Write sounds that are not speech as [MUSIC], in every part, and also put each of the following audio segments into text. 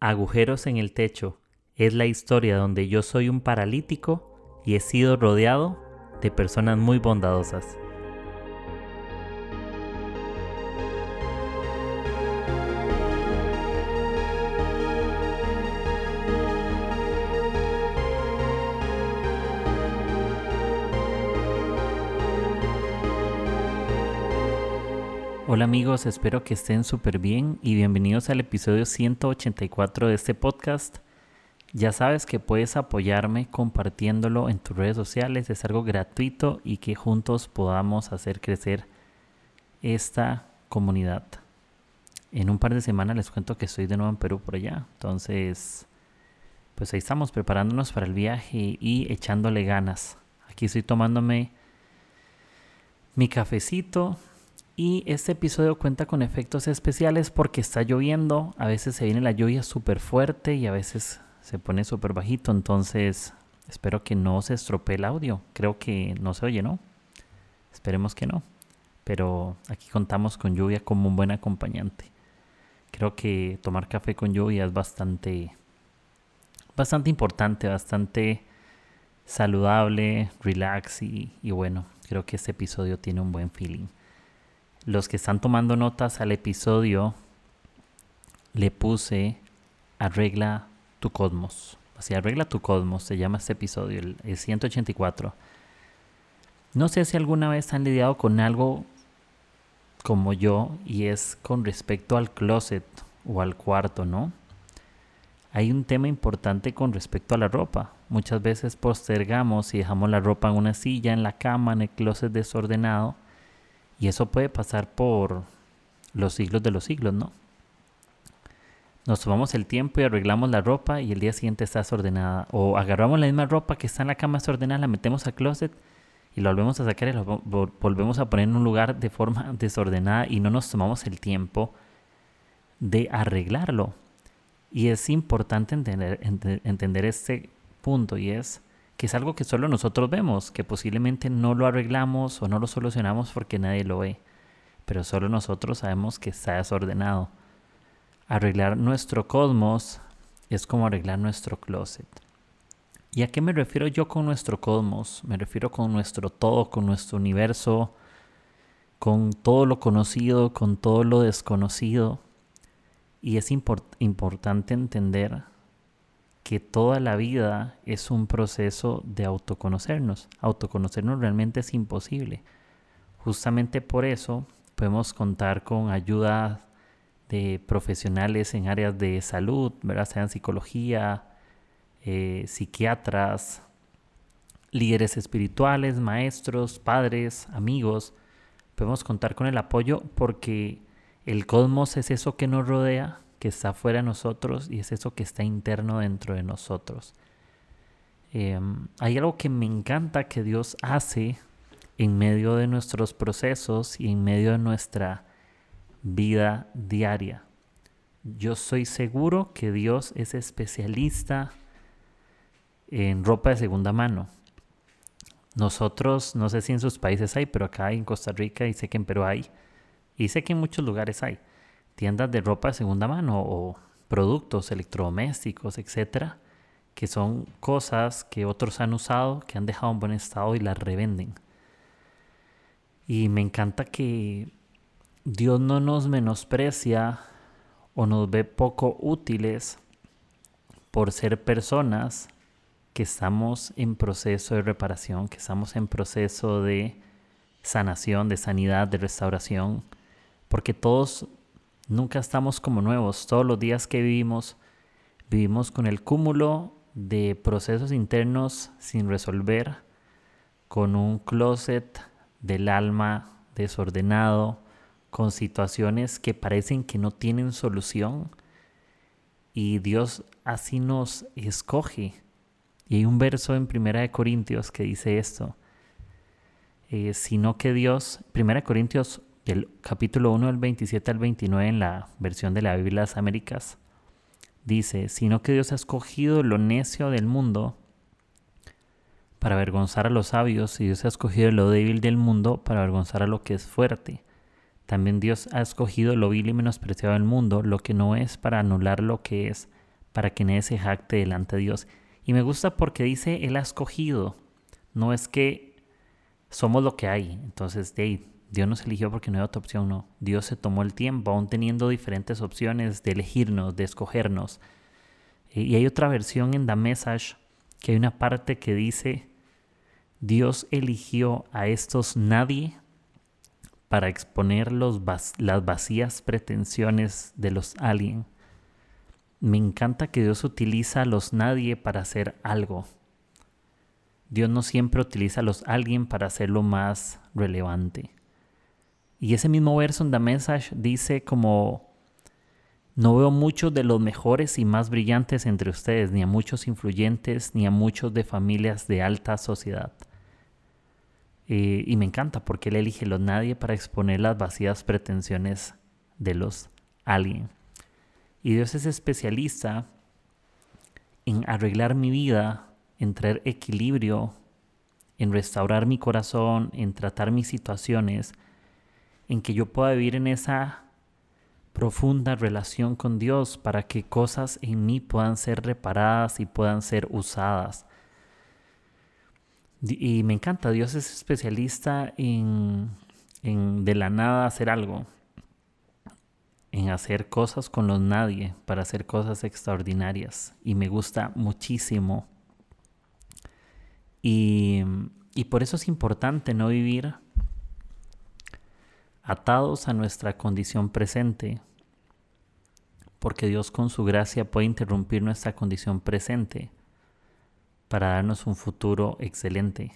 Agujeros en el techo es la historia donde yo soy un paralítico y he sido rodeado de personas muy bondadosas. Hola amigos, espero que estén súper bien y bienvenidos al episodio 184 de este podcast. Ya sabes que puedes apoyarme compartiéndolo en tus redes sociales, es algo gratuito y que juntos podamos hacer crecer esta comunidad. En un par de semanas les cuento que estoy de nuevo en Perú por allá, entonces pues ahí estamos preparándonos para el viaje y echándole ganas. Aquí estoy tomándome mi cafecito y este episodio cuenta con efectos especiales porque está lloviendo. A veces se viene la lluvia súper fuerte y a veces se pone súper bajito. Entonces espero que no se estropee el audio. Creo que no se oye, ¿no? Esperemos que no. Pero aquí contamos con lluvia como un buen acompañante. Creo que tomar café con lluvia es bastante, bastante importante, bastante saludable, relax y, y bueno, creo que este episodio tiene un buen feeling los que están tomando notas al episodio, le puse arregla tu cosmos. Así, arregla tu cosmos, se llama este episodio, el, 184. No sé si alguna vez han lidiado con algo como yo y es con respecto al closet o al cuarto, ¿no? Hay un tema importante con respecto a la ropa. Muchas veces postergamos y dejamos la ropa en una silla, en la cama, en el closet desordenado y eso puede pasar por los siglos de los siglos, ¿no? Nos tomamos el tiempo y arreglamos la ropa y el día siguiente está desordenada. O agarramos la misma ropa que está en la cama desordenada, la metemos al closet y lo volvemos a sacar y lo volvemos a poner en un lugar de forma [LAUGHS] desordenada y no nos tomamos el tiempo de arreglarlo. Y es importante entender, entender este punto y es que es algo que solo nosotros vemos, que posiblemente no lo arreglamos o no lo solucionamos porque nadie lo ve, pero solo nosotros sabemos que está desordenado. Arreglar nuestro cosmos es como arreglar nuestro closet. ¿Y a qué me refiero yo con nuestro cosmos? Me refiero con nuestro todo, con nuestro universo, con todo lo conocido, con todo lo desconocido. Y es importante entender que toda la vida es un proceso de autoconocernos. Autoconocernos realmente es imposible. Justamente por eso podemos contar con ayuda de profesionales en áreas de salud, ¿verdad? sean psicología, eh, psiquiatras, líderes espirituales, maestros, padres, amigos. Podemos contar con el apoyo porque el cosmos es eso que nos rodea está fuera de nosotros y es eso que está interno dentro de nosotros. Em, hay algo que me encanta que Dios hace en medio de nuestros procesos y en medio de nuestra vida diaria. Yo soy seguro que Dios es especialista en ropa de segunda mano. Nosotros, no sé si en sus países hay, pero acá en Costa Rica y sé que en Perú hay, y sé que en muchos lugares hay tiendas de ropa de segunda mano o productos electrodomésticos, etcétera, que son cosas que otros han usado, que han dejado en buen estado y las revenden. Y me encanta que Dios no nos menosprecia o nos ve poco útiles por ser personas que estamos en proceso de reparación, que estamos en proceso de sanación, de sanidad, de restauración, porque todos Nunca estamos como nuevos. Todos los días que vivimos, vivimos con el cúmulo de procesos internos sin resolver, con un closet del alma desordenado, con situaciones que parecen que no tienen solución. Y Dios así nos escoge. Y hay un verso en Primera de Corintios que dice esto. Eh, sino que Dios, Primera de Corintios del capítulo 1 del 27 al 29 en la versión de la Biblia de las Américas, dice, sino que Dios ha escogido lo necio del mundo para avergonzar a los sabios, y Dios ha escogido lo débil del mundo para avergonzar a lo que es fuerte. También Dios ha escogido lo vil y menospreciado del mundo, lo que no es para anular lo que es, para que nadie se jacte delante de Dios. Y me gusta porque dice, Él ha escogido. No es que somos lo que hay. Entonces, Dios nos eligió porque no hay otra opción, no. Dios se tomó el tiempo, aún teniendo diferentes opciones de elegirnos, de escogernos. Y hay otra versión en The Message que hay una parte que dice, Dios eligió a estos nadie para exponer los las vacías pretensiones de los alien. Me encanta que Dios utiliza a los nadie para hacer algo. Dios no siempre utiliza a los alguien para hacerlo más relevante. Y ese mismo verso en The Message dice como, no veo muchos de los mejores y más brillantes entre ustedes, ni a muchos influyentes, ni a muchos de familias de alta sociedad. Eh, y me encanta porque él elige los nadie para exponer las vacías pretensiones de los alguien. Y Dios es especialista en arreglar mi vida en traer equilibrio, en restaurar mi corazón, en tratar mis situaciones, en que yo pueda vivir en esa profunda relación con Dios para que cosas en mí puedan ser reparadas y puedan ser usadas. Y me encanta, Dios es especialista en, en de la nada hacer algo, en hacer cosas con los nadie, para hacer cosas extraordinarias. Y me gusta muchísimo y, por eso es importante no vivir atados a nuestra condición presente, porque Dios con su gracia puede interrumpir nuestra condición presente para darnos un futuro excelente.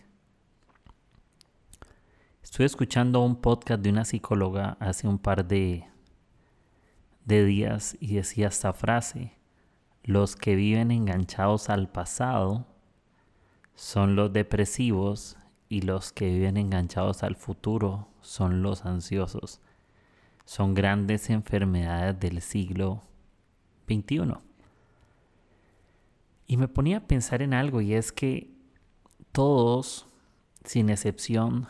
Estuve escuchando un podcast de una psicóloga hace un par de, de días y decía esta frase, los que viven enganchados al pasado son los depresivos y los que viven enganchados al futuro son los ansiosos. Son grandes enfermedades del siglo XXI. Y me ponía a pensar en algo y es que todos, sin excepción,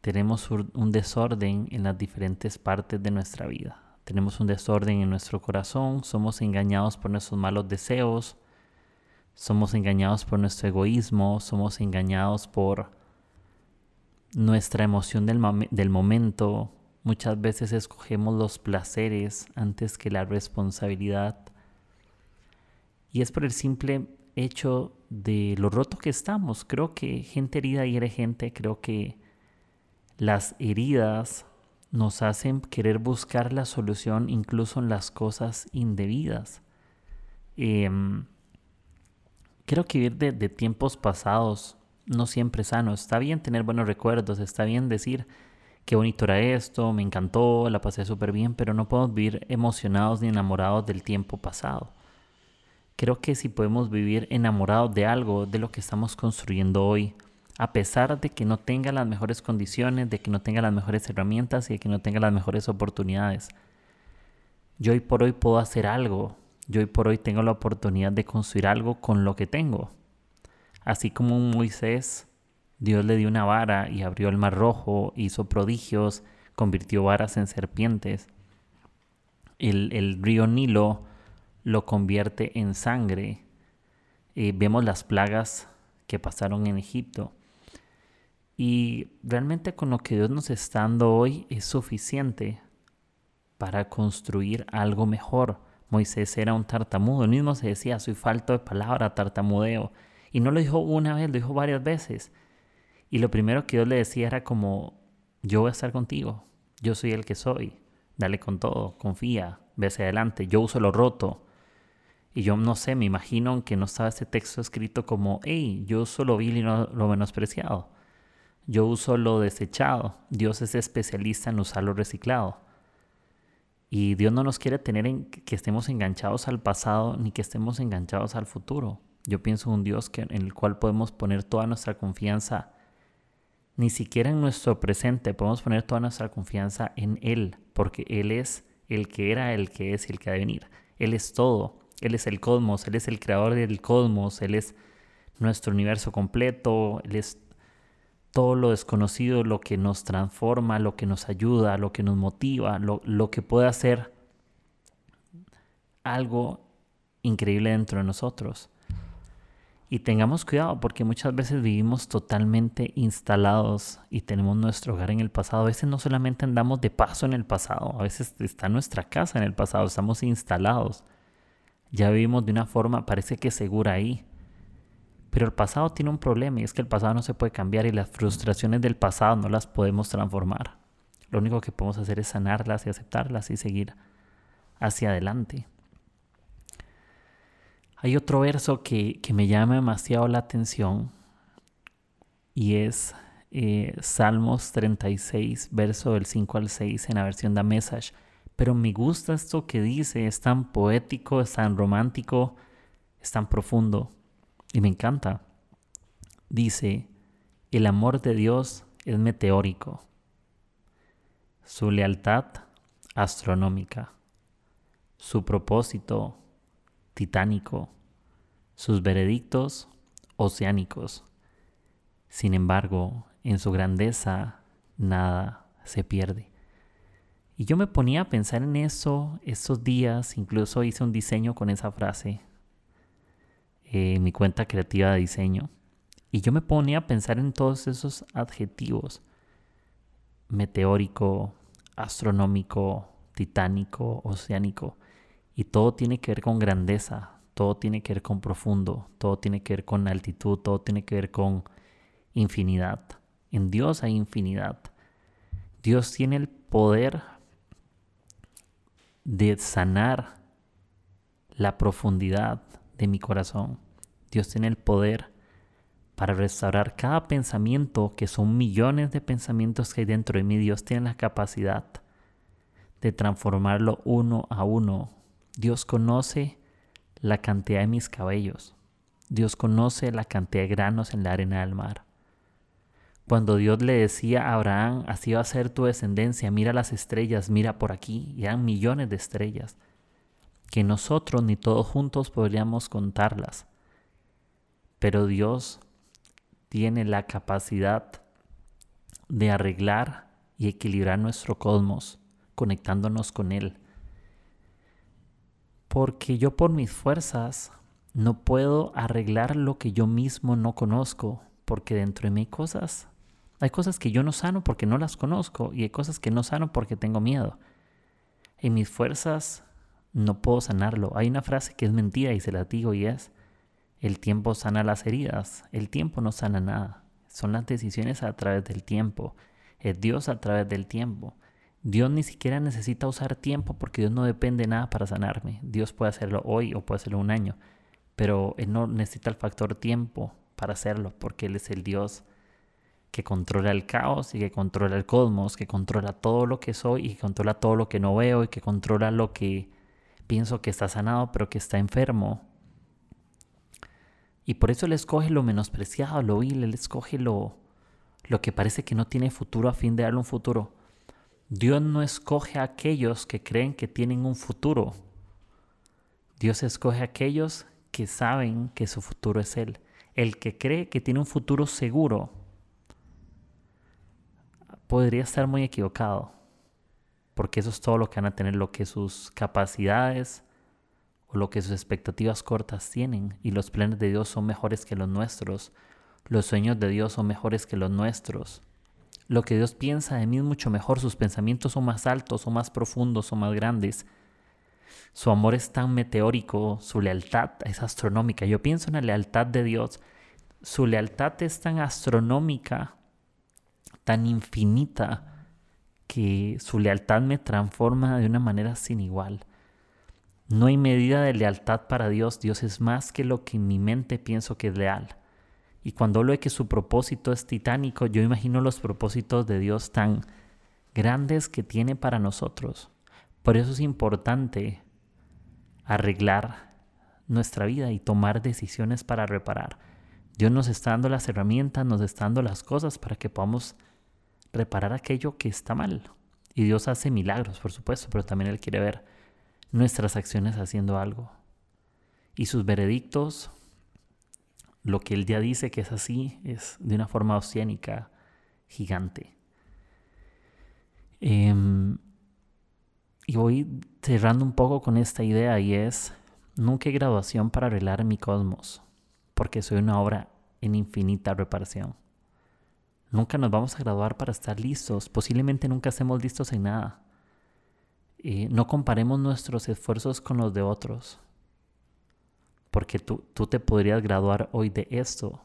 tenemos un desorden en las diferentes partes de nuestra vida. Tenemos un desorden en nuestro corazón, somos engañados por nuestros malos deseos, somos engañados por nuestro egoísmo, somos engañados por nuestra emoción del, del, momento. Muchas veces escogemos los placeres antes que la responsabilidad. Y es por el simple hecho de lo roto que estamos. Creo que gente herida hiere gente. Creo que las heridas nos hacen querer buscar la solución incluso en las cosas indebidas. Eh, creo que vivir de, tiempos pasados no siempre sano. Está bien tener buenos recuerdos, está bien decir qué bonito era esto, me encantó, la pasé súper bien, pero no podemos vivir emocionados ni enamorados del tiempo pasado. Creo que si podemos vivir enamorados de algo, de lo que estamos construyendo hoy, a pesar de que no tenga las mejores condiciones, de que no tenga las mejores herramientas y de que no tenga las mejores oportunidades, yo hoy por hoy puedo hacer algo yo hoy por hoy tengo la oportunidad de construir algo con lo que tengo. Así como Moisés, Dios le dio una vara y abrió el mar rojo, hizo prodigios, convirtió varas en serpientes. El, río Nilo lo convierte en sangre. Eh, vemos las plagas que pasaron en Egipto. Y realmente con lo que Dios nos está dando hoy es suficiente para construir algo mejor Moisés era un tartamudo. Él mismo se decía, soy falto de palabra, tartamudeo. Y no lo dijo una vez, lo dijo varias veces. Y lo primero que Dios le decía era como, yo voy a estar contigo, yo soy el que soy, dale con todo, confía, ve hacia adelante, yo uso lo roto. Y yo no sé, me imagino que no estaba ese texto escrito como, hey, yo uso lo vil y lo menospreciado. Yo uso lo desechado. Dios es especialista en usar lo reciclado. Y Dios no nos quiere tener en que estemos enganchados al pasado ni que estemos enganchados al futuro. Yo pienso en un Dios que, en el cual podemos poner toda nuestra confianza, ni siquiera en nuestro presente, podemos poner toda nuestra confianza en Él, porque Él es el que era, el que es y el que ha de venir. Él es todo, Él es el cosmos, Él es el creador del cosmos, Él es nuestro universo completo, Él es todo lo desconocido, lo que nos transforma, lo que nos ayuda, lo que nos motiva, lo, que puede hacer algo increíble dentro de nosotros. Y tengamos cuidado porque muchas veces vivimos totalmente instalados y tenemos nuestro hogar en el pasado. A veces no solamente andamos de paso en el pasado, a veces está nuestra casa en el pasado, estamos instalados. Ya vivimos de una forma, parece que segura ahí. Pero el pasado tiene un problema y es que el pasado no se puede cambiar y las frustraciones del pasado no las podemos transformar. Lo único que podemos hacer es sanarlas y aceptarlas y seguir hacia adelante. Hay otro verso que, me llama demasiado la atención y es eh, Salmos 36, verso del 5 al 6 en la versión de Message. Pero me gusta esto que dice, es tan poético, es tan romántico, es tan profundo y me encanta. Dice, el amor de Dios es meteórico, su lealtad astronómica, su propósito titánico, sus veredictos oceánicos. Sin embargo, en su grandeza nada se pierde. Y yo me ponía a pensar en eso estos días, incluso hice un diseño con esa frase en mi cuenta creativa de diseño. Y yo me ponía a pensar en todos esos adjetivos. Meteórico, astronómico, titánico, oceánico. Y todo tiene que ver con grandeza, todo tiene que ver con profundo, todo tiene que ver con altitud, todo tiene que ver con infinidad. En Dios hay infinidad. Dios tiene el poder de sanar la profundidad de mi corazón. Dios tiene el poder para restaurar cada pensamiento, que son millones de pensamientos que hay dentro de mí. Dios tiene la capacidad de transformarlo uno a uno. Dios conoce la cantidad de mis cabellos. Dios conoce la cantidad de granos en la arena del mar. Cuando Dios le decía a Abraham, así va a ser tu descendencia, mira las estrellas, mira por aquí, y eran millones de estrellas, que nosotros ni todos juntos podríamos contarlas. Pero Dios tiene la capacidad de arreglar y equilibrar nuestro cosmos, conectándonos con Él porque yo por mis fuerzas no puedo arreglar lo que yo mismo no conozco, porque dentro de mí hay cosas, hay cosas que yo no sano porque no las conozco y hay cosas que no sano porque tengo miedo. En mis fuerzas no puedo sanarlo. Hay una frase que es mentira y se la digo y es, el tiempo sana las heridas, el tiempo no sana nada. Son las decisiones a través del tiempo, es Dios a través del tiempo. Dios ni siquiera necesita usar tiempo porque Dios no depende de nada para sanarme. Dios puede hacerlo hoy o puede hacerlo un año, pero Él no necesita el factor tiempo para hacerlo porque Él es el Dios que controla el caos y que controla el cosmos, que controla todo lo que soy y que controla todo lo que no veo y que controla lo que pienso que está sanado pero que está enfermo. Y por eso Él escoge lo menospreciado, lo vil, Él escoge lo, lo que parece que no tiene futuro a fin de darle un futuro. Dios no escoge a aquellos que creen que tienen un futuro. Dios escoge a aquellos que saben que su futuro es Él. El que cree que tiene un futuro seguro podría estar muy equivocado, porque eso es todo lo que van a tener, lo que sus capacidades o lo que sus expectativas cortas tienen, y los planes de Dios son mejores que los nuestros, los sueños de Dios son mejores que los nuestros. Lo que Dios piensa de mí es mucho mejor, sus pensamientos son más altos, son más profundos, son más grandes. Su amor es tan meteórico, su lealtad es astronómica. Yo pienso en la lealtad de Dios. Su lealtad es tan astronómica, tan infinita, que su lealtad me transforma de una manera sin igual. No hay medida de lealtad para Dios. Dios es más que lo que en mi mente pienso que es leal. Y cuando hablo de que su propósito es titánico, yo imagino los propósitos de Dios tan grandes que tiene para nosotros. Por eso es importante arreglar nuestra vida y tomar decisiones para reparar. Dios nos está dando las herramientas, nos está dando las cosas para que podamos reparar aquello que está mal. Y Dios hace milagros, por supuesto, pero también Él quiere ver nuestras acciones haciendo algo. Y sus veredictos lo que él ya dice que es así es de una forma oceánica gigante. Em, y voy cerrando un poco con esta idea y es, nunca hay graduación para arreglar mi cosmos, porque soy una obra en infinita reparación. Nunca nos vamos a graduar para estar listos, posiblemente nunca estemos listos en nada. Eh, no comparemos nuestros esfuerzos con los de otros, porque tú, tú te podrías graduar hoy de esto,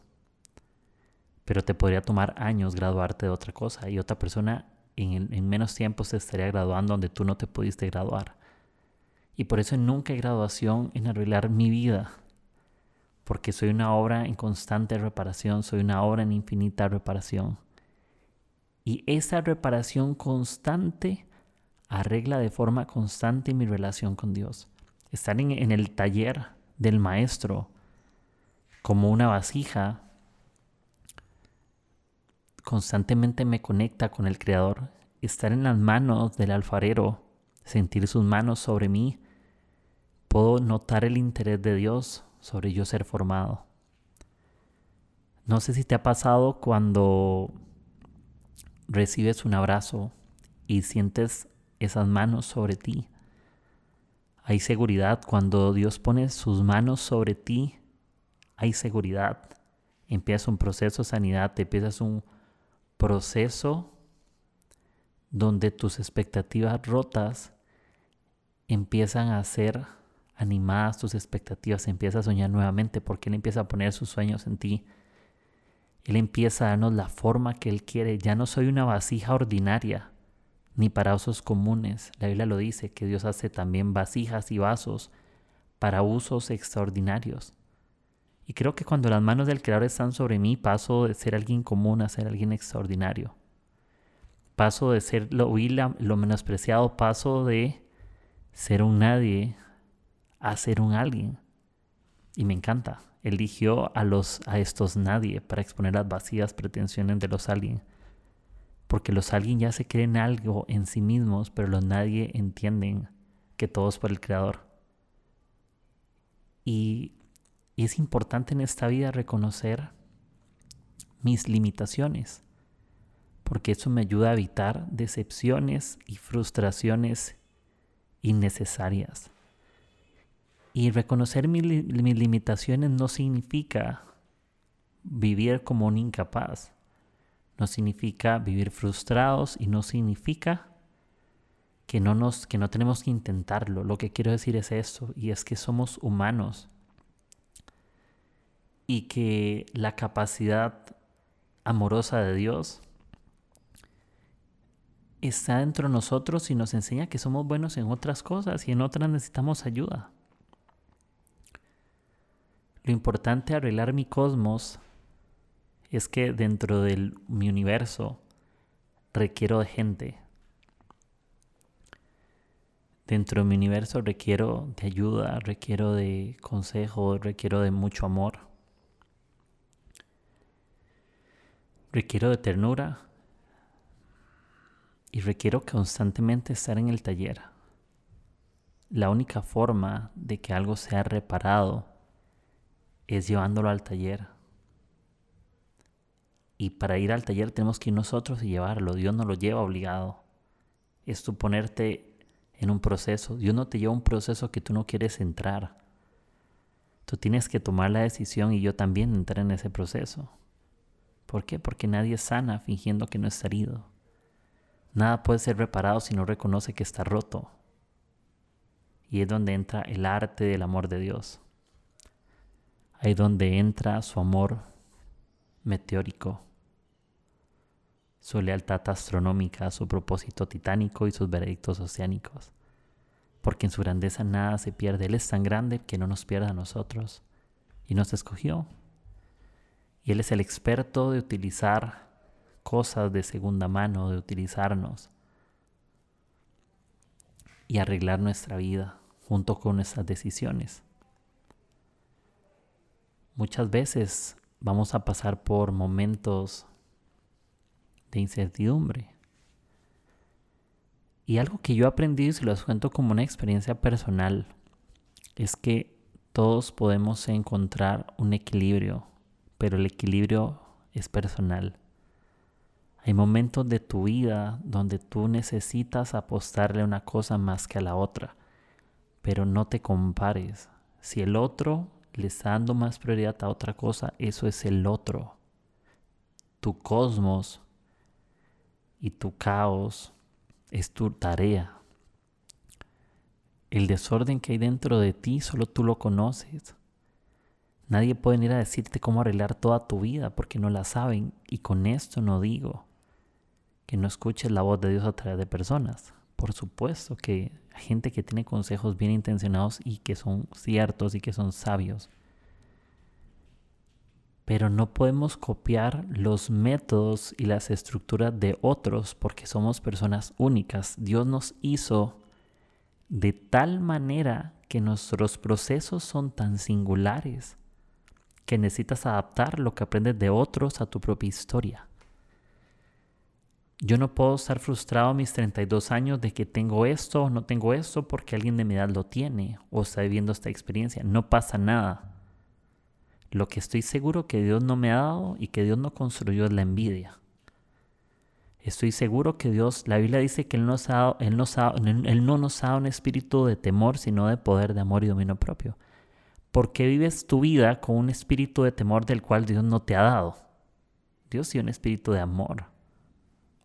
pero te podría tomar años graduarte de otra cosa y otra persona en, en menos tiempo se estaría graduando donde tú no te pudiste graduar. Y por eso nunca hay graduación en arreglar mi vida, porque soy una obra en constante reparación, soy una obra en infinita reparación. Y esa reparación constante arregla de forma constante mi relación con Dios. Estar en, en el taller del maestro como una vasija constantemente me conecta con el Creador. Estar en las manos del alfarero, sentir sus manos sobre mí, puedo notar el interés de Dios sobre yo ser formado. No sé si te ha pasado cuando recibes un abrazo y sientes esas manos sobre ti. Hay seguridad cuando Dios pone sus manos sobre ti. Hay seguridad. Empieza un proceso de sanidad, te empiezas un proceso donde tus expectativas rotas empiezan a ser animadas, tus expectativas, empieza a soñar nuevamente porque Él empieza a poner sus sueños en ti. Él empieza a darnos la forma que Él quiere. Ya no soy una vasija ordinaria, ni para usos comunes. La Biblia lo dice, que Dios hace también vasijas y vasos para usos extraordinarios. Y creo que cuando las manos del Creador están sobre mí, paso de ser alguien común a ser alguien extraordinario. Paso de ser lo lo menospreciado, paso de ser un nadie a ser un alguien. Y me encanta. Eligió a, los, a estos nadie para exponer las vacías pretensiones de los alguien. Porque los alguien ya se creen algo en sí mismos, pero los nadie entienden que todo es por el Creador. Y y es importante en esta vida reconocer mis limitaciones, porque eso me ayuda a evitar decepciones y frustraciones innecesarias. Y reconocer mis limitaciones no significa vivir como un incapaz, no significa vivir frustrados y no significa que no, nos, que no tenemos que intentarlo. Lo que quiero decir es eso, y es que somos humanos y que la capacidad amorosa de Dios está dentro de nosotros y nos enseña que somos buenos en otras cosas y en otras necesitamos ayuda. Lo importante de arreglar mi cosmos es que dentro de mi universo requiero de gente. Dentro de mi universo requiero de ayuda, requiero de consejo, requiero de mucho amor. Requiero de ternura y requiero constantemente estar en el taller. La única forma de que algo sea reparado es llevándolo al taller. Y para ir al taller tenemos que ir nosotros y llevarlo. Dios no lo lleva obligado. Es tú ponerte en un proceso. Dios no te lleva un proceso que tú no quieres entrar. Tú tienes que tomar la decisión y yo también entrar en ese proceso. ¿Por qué? Porque nadie sana fingiendo que no está herido. Nada puede ser reparado si no reconoce que está roto. Y es donde entra el arte del amor de Dios. Ahí donde entra su amor meteórico, su lealtad astronómica, su propósito titánico y sus veredictos oceánicos. Porque en su grandeza nada se pierde. Él es tan grande que no nos pierda a nosotros. Y nos escogió y Él es el experto de utilizar cosas de segunda mano, de utilizarnos y arreglar nuestra vida junto con nuestras decisiones. Muchas veces vamos a pasar por momentos de incertidumbre. Y algo que yo he aprendido y se los cuento como una experiencia personal es que todos podemos encontrar un equilibrio pero el equilibrio es personal. Hay momentos de tu vida donde tú necesitas apostarle a una cosa más que a la otra, pero no te compares. Si el otro le está dando más prioridad a otra cosa, eso es el otro. Tu cosmos y tu caos es tu tarea. El desorden que hay dentro de ti solo tú lo conoces. Nadie puede ir a decirte cómo arreglar toda tu vida porque no la saben. Y con esto no digo que no escuches la voz de Dios a través de personas. Por supuesto que hay gente que tiene consejos bien intencionados y que son ciertos y que son sabios. Pero no podemos copiar los métodos y las estructuras de otros porque somos personas únicas. Dios nos hizo de tal manera que nuestros procesos son tan singulares que necesitas adaptar lo que aprendes de otros a tu propia historia. Yo no puedo estar frustrado a mis 32 años de que tengo esto o no tengo esto porque alguien de mi edad lo tiene o está viviendo esta experiencia. No pasa nada. Lo que estoy seguro que Dios no me ha dado y que Dios no construyó es la envidia. Estoy seguro que Dios, la Biblia dice que Él, nos ha, él, nos él no nos ha dado un espíritu de temor, sino de poder, de amor y dominio propio. ¿Por qué vives tu vida con un espíritu de temor del cual Dios no te ha dado? Dios dio un espíritu de amor,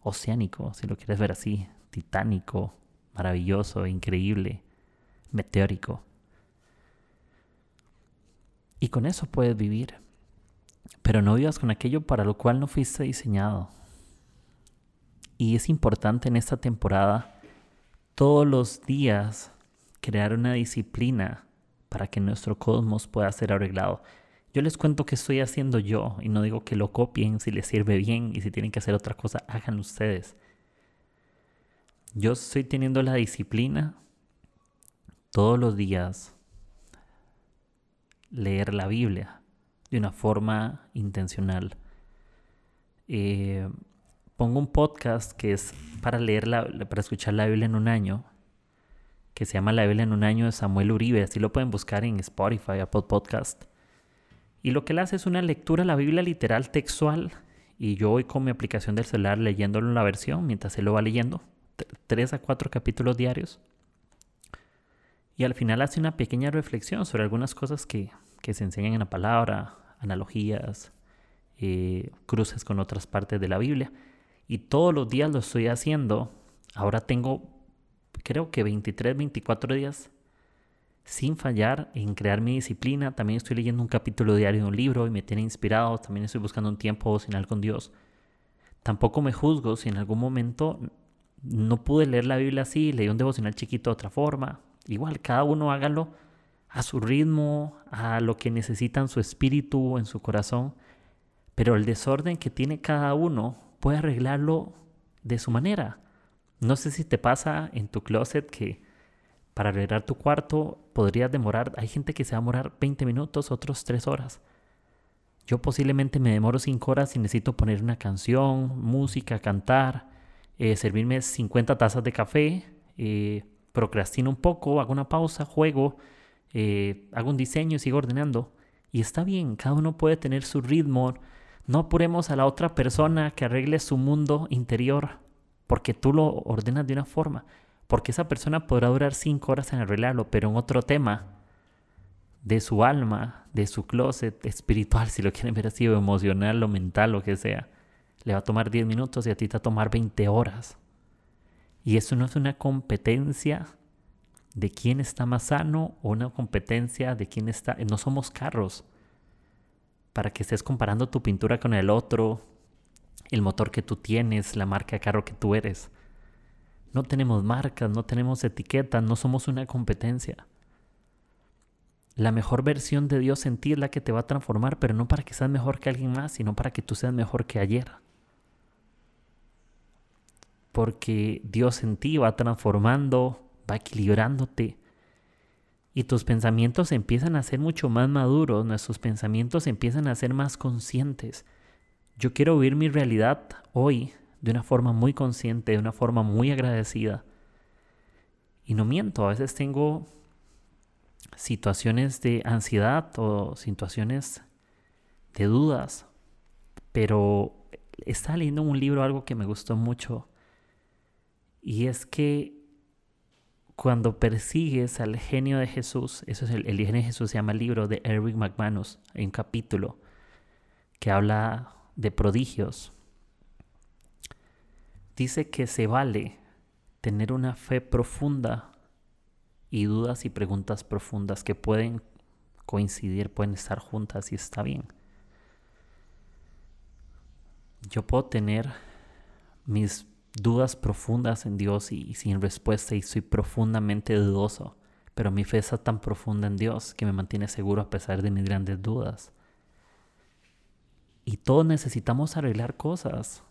oceánico, si lo quieres ver así, titánico, maravilloso, increíble, meteórico. Y con eso puedes vivir. Pero no vivas con aquello para lo cual no fuiste diseñado. Y es importante en esta temporada todos los días crear una disciplina para que nuestro cosmos pueda ser arreglado. Yo les cuento qué estoy haciendo yo y no digo que lo copien si les sirve bien y si tienen que hacer otra cosa, háganlo ustedes. Yo estoy teniendo la disciplina todos los días leer la Biblia de una forma intencional. Eh, pongo un podcast que es para leer para escuchar la Biblia en un año, que se llama La Biblia en un año de Samuel Uribe, así lo pueden buscar en Spotify, Apple Podcast. Y lo que él hace es una lectura de la Biblia literal textual. Y yo voy con mi aplicación del celular leyéndolo en la versión mientras él lo va leyendo. Tres a cuatro capítulos diarios. Y al final hace una pequeña reflexión sobre algunas cosas que, se enseñan en la palabra, analogías, eh, cruces con otras partes de la Biblia. Y todos los días lo estoy haciendo. Ahora tengo, creo que 23, 24 días sin fallar en crear mi disciplina. También estoy leyendo un capítulo diario de un libro y me tiene inspirado. También estoy buscando un tiempo devocional con Dios. Tampoco me juzgo si en algún momento no pude leer la Biblia así, leí un devocional chiquito de otra forma. Igual, cada uno hágalo a su ritmo, a lo que necesita en su espíritu, en su corazón. Pero el desorden que tiene cada uno puede arreglarlo de su manera. No sé si te pasa en tu closet que para arreglar tu cuarto podrías demorar, hay gente que se va a demorar 20 minutos, otros 3 horas. Yo posiblemente me demoro 5 horas y necesito poner una canción, música, cantar, eh, servirme 50 tazas de café, eh, procrastino un poco, hago una pausa, juego, eh, hago un diseño y sigo ordenando. Y está bien, cada uno puede tener su ritmo. No apuremos a la otra persona que arregle su mundo interior porque tú lo ordenas de una forma. Porque esa persona podrá durar cinco horas en arreglarlo, pero en otro tema de su alma, de su closet espiritual, [LAUGHS] si lo quieren ver así, o emocional, o mental, lo que sea, le va a tomar 10 minutos y a ti te va a tomar 20 horas. Y eso no es una competencia de quién está más sano o una competencia de quién está... No somos carros para que estés comparando tu pintura con el otro, el motor que tú tienes, la marca de carro que tú eres. No tenemos marcas, no tenemos etiquetas, no somos una competencia. La mejor versión de Dios en ti es la que te va a transformar, pero no para que seas mejor que alguien más, sino para que tú seas mejor que ayer. Porque Dios en ti va transformando, va equilibrándote. Y tus pensamientos empiezan a ser mucho más maduros, nuestros pensamientos empiezan a ser más conscientes. Yo quiero vivir mi realidad hoy de una forma muy consciente, de una forma muy agradecida. Y no miento, a veces tengo situaciones de ansiedad o situaciones de dudas, pero estaba leyendo un libro algo que me gustó mucho y es que cuando persigues al genio de Jesús, eso es el, el genio de Jesús se llama el libro de Eric McManus, hay un capítulo que habla de prodigios. Dice que se vale tener una fe profunda y dudas y preguntas profundas que pueden coincidir, pueden estar juntas y está bien. Yo puedo tener mis dudas profundas en Dios y, sin respuesta y soy profundamente dudoso, pero mi fe está tan profunda en Dios que me mantiene seguro a pesar de mis grandes dudas. Y todos necesitamos arreglar cosas.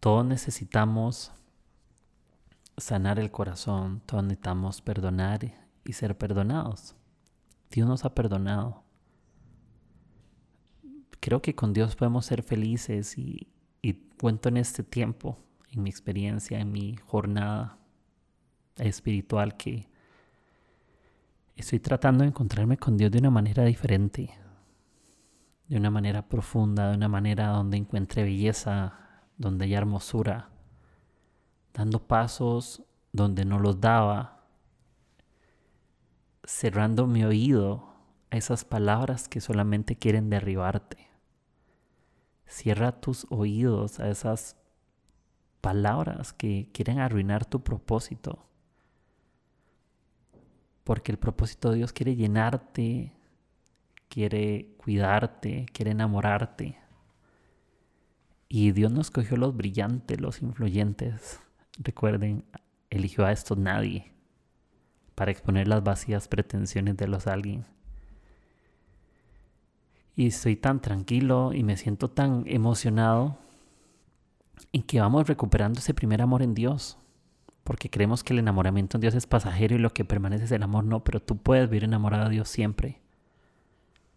Todos necesitamos sanar el corazón, todos necesitamos perdonar y ser perdonados. Dios nos ha perdonado. Creo que con Dios podemos ser felices y, y cuento en este tiempo, en mi experiencia, en mi jornada espiritual, que estoy tratando de encontrarme con Dios de una manera diferente, de una manera profunda, de una manera donde encuentre belleza, donde haya hermosura, dando pasos donde no los daba, cerrando mi oído a esas palabras que solamente quieren derribarte. Cierra tus oídos a esas palabras que quieren arruinar tu propósito. Porque el propósito de Dios quiere llenarte, quiere cuidarte, quiere enamorarte. Y Dios no escogió los brillantes, los influyentes. Recuerden, eligió a estos nadie para exponer las vacías pretensiones de los alguien y estoy tan tranquilo y me siento tan emocionado en que vamos recuperando ese primer amor en Dios. Porque creemos que el enamoramiento en Dios es pasajero y lo que permanece es el amor. No, pero tú puedes vivir enamorado de Dios siempre.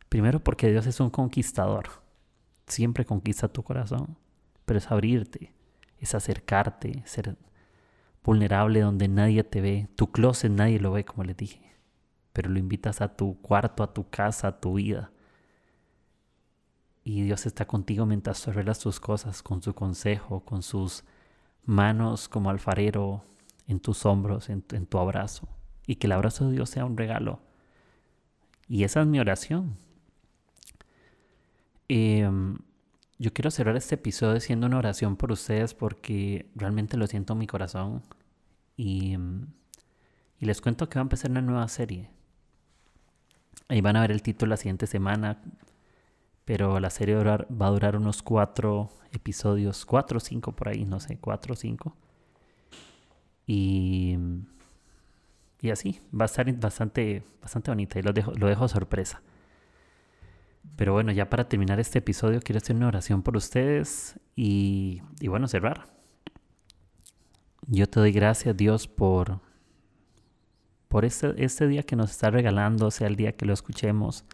Primero porque Dios es un conquistador. Siempre conquista tu corazón. Pero es abrirte, es acercarte, ser vulnerable donde nadie te ve. Tu closet nadie lo ve, como les dije. Pero lo invitas a tu cuarto, a tu casa, a tu vida y Dios está contigo mientras arreglas tus cosas con su consejo, con sus manos como alfarero en tus hombros, en, tu abrazo. Y que el abrazo de Dios sea un regalo. Y esa es mi oración. Em, yo quiero cerrar este episodio haciendo una oración por ustedes porque realmente lo siento en mi corazón. Y, em, y les cuento que va a empezar una nueva serie. Ahí van a ver el título la siguiente semana pero la serie va a durar unos cuatro episodios, cuatro o cinco por ahí, no sé, cuatro o cinco. Y, y así, va a estar bastante, bastante bonita y lo dejo, lo dejo sorpresa. Pero bueno, ya para terminar este episodio quiero hacer una oración por ustedes y, y bueno, cerrar. Yo te doy gracias Dios por, por este, este día que nos está regalando, sea el día que lo escuchemos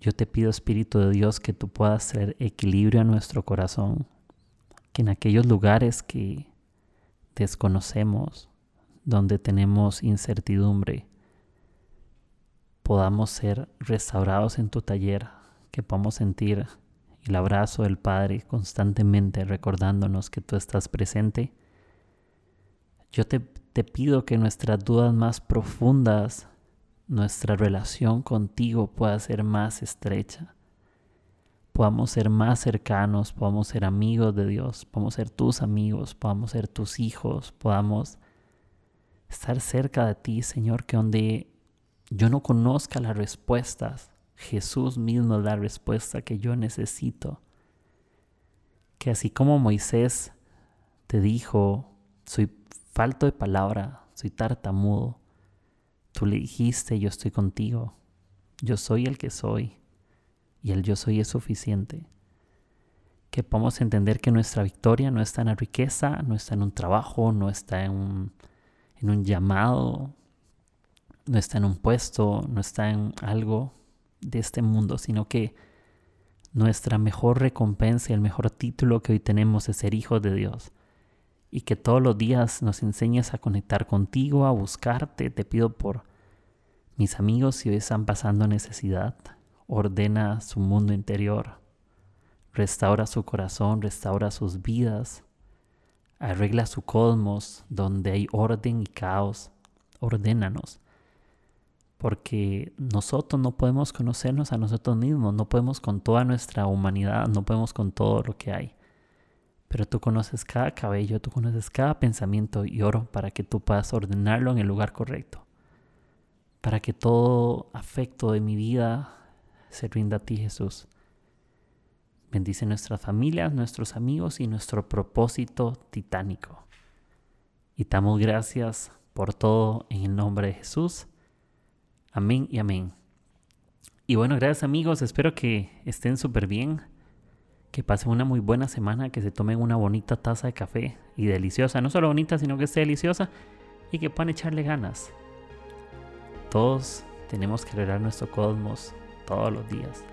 yo te pido, Espíritu de Dios, que tú puedas traer equilibrio a nuestro corazón, que en aquellos lugares que desconocemos, donde tenemos incertidumbre, podamos ser restaurados en tu taller, que podamos sentir el abrazo del Padre constantemente recordándonos que tú estás presente. Yo te, te pido que nuestras dudas más profundas nuestra relación contigo pueda ser más estrecha, podamos ser más cercanos, podamos ser amigos de Dios, podamos ser tus amigos, podamos ser tus hijos, podamos estar cerca de ti, Señor, que donde yo no conozca las respuestas, Jesús mismo es la respuesta que yo necesito. Que así como Moisés te dijo, soy falto de palabra, soy tartamudo, Tú le dijiste, yo estoy contigo, yo soy el que soy, y el yo soy es suficiente. Que podamos entender que nuestra victoria no está en la riqueza, no está en un trabajo, no está en un, llamado, no está en un puesto, no está en algo de este mundo, sino que nuestra mejor recompensa y el mejor título que hoy tenemos es ser hijos de Dios. Y que todos los días nos enseñes a conectar contigo, a buscarte. Te pido por mis amigos, si están pasando necesidad, ordena su mundo interior, restaura su corazón, restaura sus vidas, Arregla su cosmos donde hay orden y caos. Ordénanos. Porque nosotros no podemos conocernos a nosotros mismos, no podemos con toda nuestra humanidad, no podemos con todo lo que hay. Pero tú conoces cada cabello, tú conoces cada pensamiento y oro para que tú puedas ordenarlo en el lugar correcto. Para que todo afecto de mi vida se rinda a ti, Jesús. Bendice nuestras familias, nuestros amigos y nuestro propósito titánico. Y damos gracias por todo en el nombre de Jesús. Amén y amén. Y bueno, gracias amigos, espero que estén súper bien, que pasen una muy buena semana, que se tomen una bonita taza de café y deliciosa, no solo bonita, sino que esté deliciosa y que puedan echarle ganas. Todos tenemos que arreglar nuestro cosmos todos los días.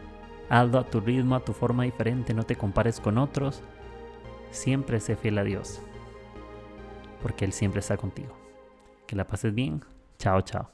Hazlo a tu ritmo, a tu forma diferente, no te compares con otros. Siempre sé fiel a Dios, porque Él siempre está contigo. Que la pases bien. Chao, chao.